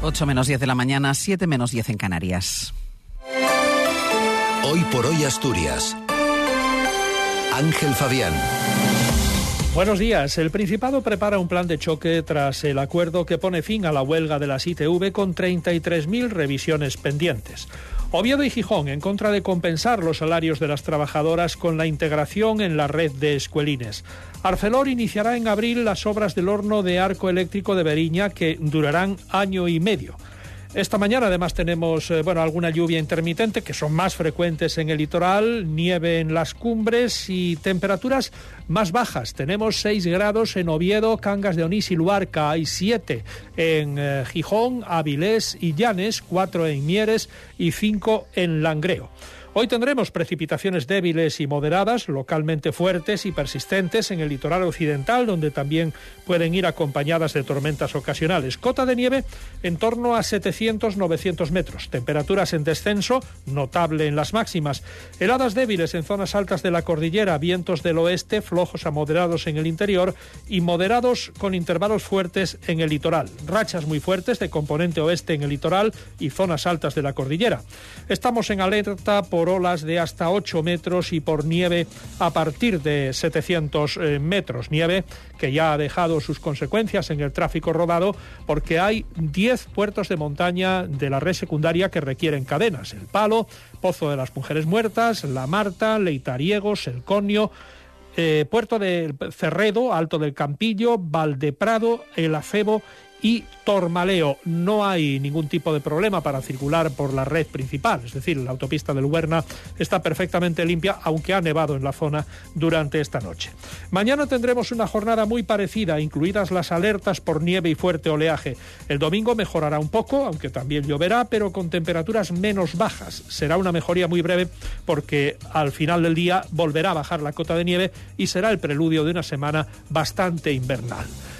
8 menos 10 de la mañana, 7 menos 10 en Canarias. Hoy por hoy Asturias. Ángel Fabián. Buenos días. El Principado prepara un plan de choque tras el acuerdo que pone fin a la huelga de las ITV con 33.000 revisiones pendientes. Oviedo y Gijón en contra de compensar los salarios de las trabajadoras con la integración en la red de escuelines. Arcelor iniciará en abril las obras del horno de arco eléctrico de Beriña que durarán año y medio. Esta mañana además tenemos eh, bueno, alguna lluvia intermitente que son más frecuentes en el litoral, nieve en las cumbres y temperaturas más bajas. Tenemos 6 grados en Oviedo, Cangas de Onís y Luarca, hay 7 en eh, Gijón, Avilés y Llanes, 4 en Mieres y 5 en Langreo. Hoy tendremos precipitaciones débiles y moderadas, localmente fuertes y persistentes en el litoral occidental, donde también pueden ir acompañadas de tormentas ocasionales. Cota de nieve en torno a 700-900 metros. Temperaturas en descenso, notable en las máximas. Heladas débiles en zonas altas de la cordillera, vientos del oeste, flojos a moderados en el interior y moderados con intervalos fuertes en el litoral. Rachas muy fuertes de componente oeste en el litoral y zonas altas de la cordillera. Estamos en alerta por olas de hasta 8 metros y por nieve a partir de 700 eh, metros. Nieve que ya ha dejado sus consecuencias en el tráfico rodado porque hay 10 puertos de montaña de la red secundaria que requieren cadenas. El Palo, Pozo de las Mujeres Muertas, La Marta, Leitariegos, El Conio, eh, Puerto de Cerredo, Alto del Campillo, Valdeprado, El Acebo y Tormaleo. No hay ningún tipo de problema para circular por la red principal, es decir, la autopista del Huerna está perfectamente limpia, aunque ha nevado en la zona durante esta noche. Mañana tendremos una jornada muy parecida, incluidas las alertas por nieve y fuerte oleaje. El domingo mejorará un poco, aunque también lloverá, pero con temperaturas menos bajas. Será una mejoría muy breve porque al final del día volverá a bajar la cota de nieve y será el preludio de una semana bastante invernal.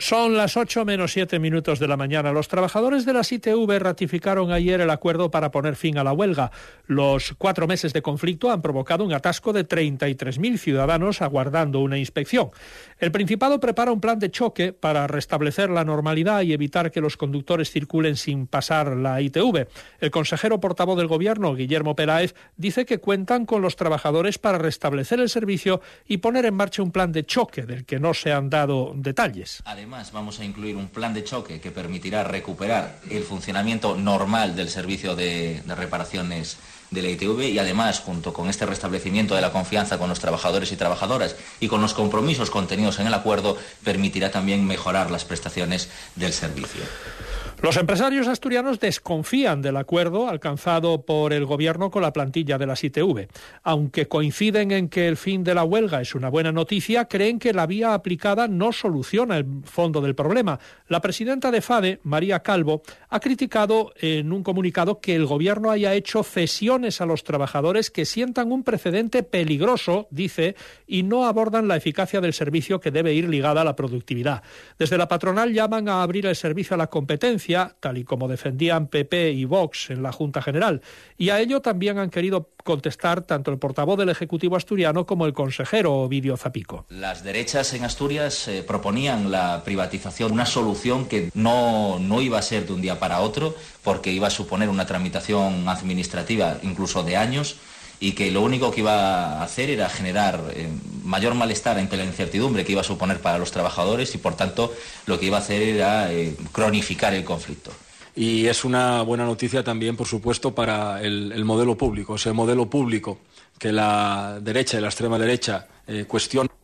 Son las 8 menos 7 minutos de la mañana. Los trabajadores de la ITV ratificaron ayer el acuerdo para poner fin a la huelga. Los cuatro meses de conflicto han provocado un atasco de 33.000 ciudadanos aguardando una inspección. El Principado prepara un plan de choque para restablecer la normalidad y evitar que los conductores circulen sin pasar la ITV. El consejero portavoz del Gobierno, Guillermo Peláez, dice que cuentan con los trabajadores para restablecer el servicio y poner en marcha un plan de choque del que no se han dado detalles. Además, vamos a incluir un plan de choque que permitirá recuperar el funcionamiento normal del servicio de, reparaciones de la ITV y además, junto con este restablecimiento de la confianza con los trabajadores y trabajadoras y con los compromisos contenidos en el acuerdo, permitirá también mejorar las prestaciones del servicio. Los empresarios asturianos desconfían del acuerdo alcanzado por el gobierno con la plantilla de la ITV. Aunque coinciden en que el fin de la huelga es una buena noticia, creen que la vía aplicada no soluciona el fondo del problema. La presidenta de FADE, María Calvo, ha criticado en un comunicado que el gobierno haya hecho cesiones a los trabajadores que sientan un precedente peligroso, dice, y no abordan la eficacia del servicio que debe ir ligada a la productividad. Desde la patronal llaman a abrir el servicio a la competencia tal y como defendían PP y Vox en la Junta General. Y a ello también han querido contestar tanto el portavoz del Ejecutivo asturiano como el consejero Ovidio Zapico. Las derechas en Asturias eh, proponían la privatización, una solución que no, no iba a ser de un día para otro, porque iba a suponer una tramitación administrativa incluso de años y que lo único que iba a hacer era generar eh, mayor malestar ante la incertidumbre que iba a suponer para los trabajadores y por tanto lo que iba a hacer era eh, cronificar el conflicto. Y es una buena noticia también, por supuesto, para el, modelo público, ese modelo público que la derecha y la extrema derecha eh, cuestionan.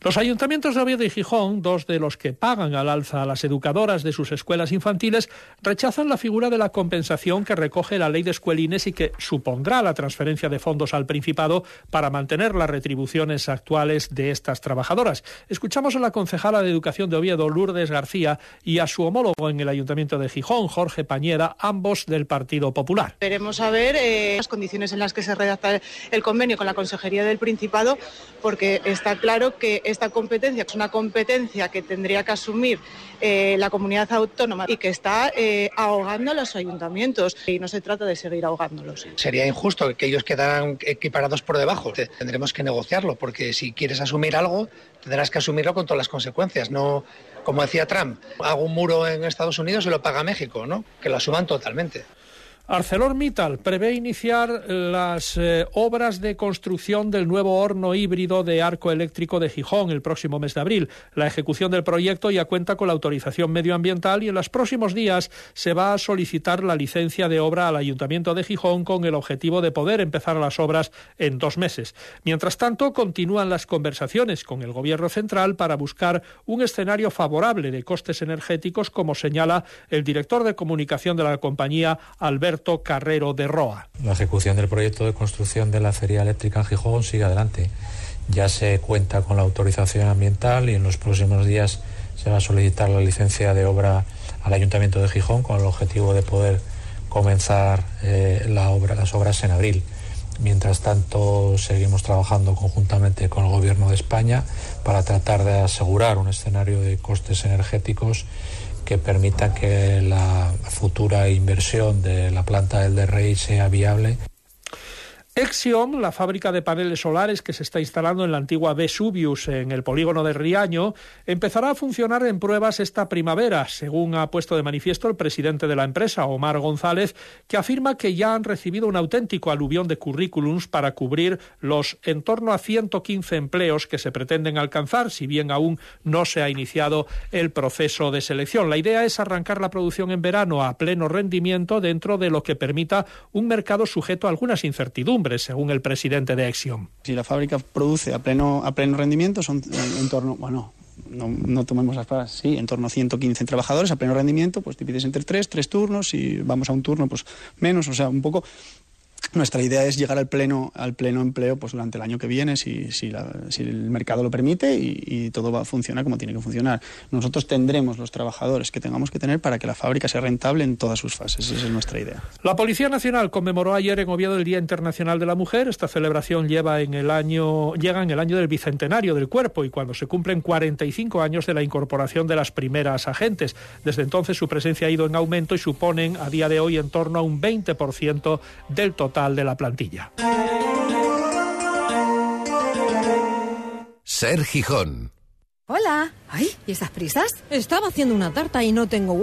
Los ayuntamientos de Oviedo y Gijón, dos de los que pagan al alza a las educadoras de sus escuelas infantiles, rechazan la figura de la compensación que recoge la ley de escuelines y que supondrá la transferencia de fondos al Principado para mantener las retribuciones actuales de estas trabajadoras. Escuchamos a la concejala de Educación de Oviedo, Lourdes García, y a su homólogo en el Ayuntamiento de Gijón, Jorge Pañeda, ambos del Partido Popular. Veremos a ver eh, las condiciones en las que se redacta el convenio con la Consejería del Principado, porque está claro que esta competencia es una competencia que tendría que asumir eh, la comunidad autónoma y que está eh, ahogando a los ayuntamientos. Y no se trata de seguir ahogándolos. Sería injusto que ellos quedaran equiparados por debajo. Tendremos que negociarlo, porque si quieres asumir algo, tendrás que asumirlo con todas las consecuencias. No, como decía Trump, hago un muro en Estados Unidos y lo paga México, ¿no? Que lo asuman totalmente. ArcelorMittal prevé iniciar las eh, obras de construcción del nuevo horno híbrido de arco eléctrico de Gijón el próximo mes de abril. La ejecución del proyecto ya cuenta con la autorización medioambiental y en los próximos días se va a solicitar la licencia de obra al Ayuntamiento de Gijón con el objetivo de poder empezar las obras en dos meses. Mientras tanto, continúan las conversaciones con el Gobierno central para buscar un escenario favorable de costes energéticos, como señala el director de comunicación de la compañía, Alberto Carrero de Roa. La ejecución del proyecto de construcción de la acería eléctrica en Gijón sigue adelante. Ya se cuenta con la autorización ambiental y en los próximos días se va a solicitar la licencia de obra al Ayuntamiento de Gijón con el objetivo de poder comenzar eh, la obra, las obras en abril. Mientras tanto, seguimos trabajando conjuntamente con el Gobierno de España para tratar de asegurar un escenario de costes energéticos que permita que la futura inversión de la planta del DRI sea viable. Exion, la fábrica de paneles solares que se está instalando en la antigua Vesuvius en el polígono de Riaño, empezará a funcionar en pruebas esta primavera, según ha puesto de manifiesto el presidente de la empresa, Omar González, que afirma que ya han recibido un auténtico aluvión de currículums para cubrir los en torno a 115 empleos que se pretenden alcanzar, si bien aún no se ha iniciado el proceso de selección. La idea es arrancar la producción en verano a pleno rendimiento dentro de lo que permita un mercado sujeto a algunas incertidumbres según el presidente de Exion. Si la fábrica produce a pleno, a pleno rendimiento, son en, torno, bueno, no, no, tomemos las palabras, sí, en torno a 115 trabajadores a pleno rendimiento, pues divides entre tres, tres turnos, y vamos a un turno, pues menos, o sea, un poco nuestra idea es llegar al pleno, al pleno empleo pues, durante el año que viene, si, si, el mercado lo permite y, todo va a funcionar como tiene que funcionar. Nosotros tendremos los trabajadores que tengamos que tener para que la fábrica sea rentable en todas sus fases. Esa es nuestra idea. La Policía Nacional conmemoró ayer en Oviedo el Día Internacional de la Mujer. Esta celebración lleva en el año, llega en el año del bicentenario del cuerpo y cuando se cumplen 45 años de la incorporación de las primeras agentes. Desde entonces su presencia ha ido en aumento y suponen a día de hoy en torno a un 20% del total de la plantilla. Ser Gijón. Hola. Ay, ¿y esas prisas? Estaba haciendo una tarta y no tengo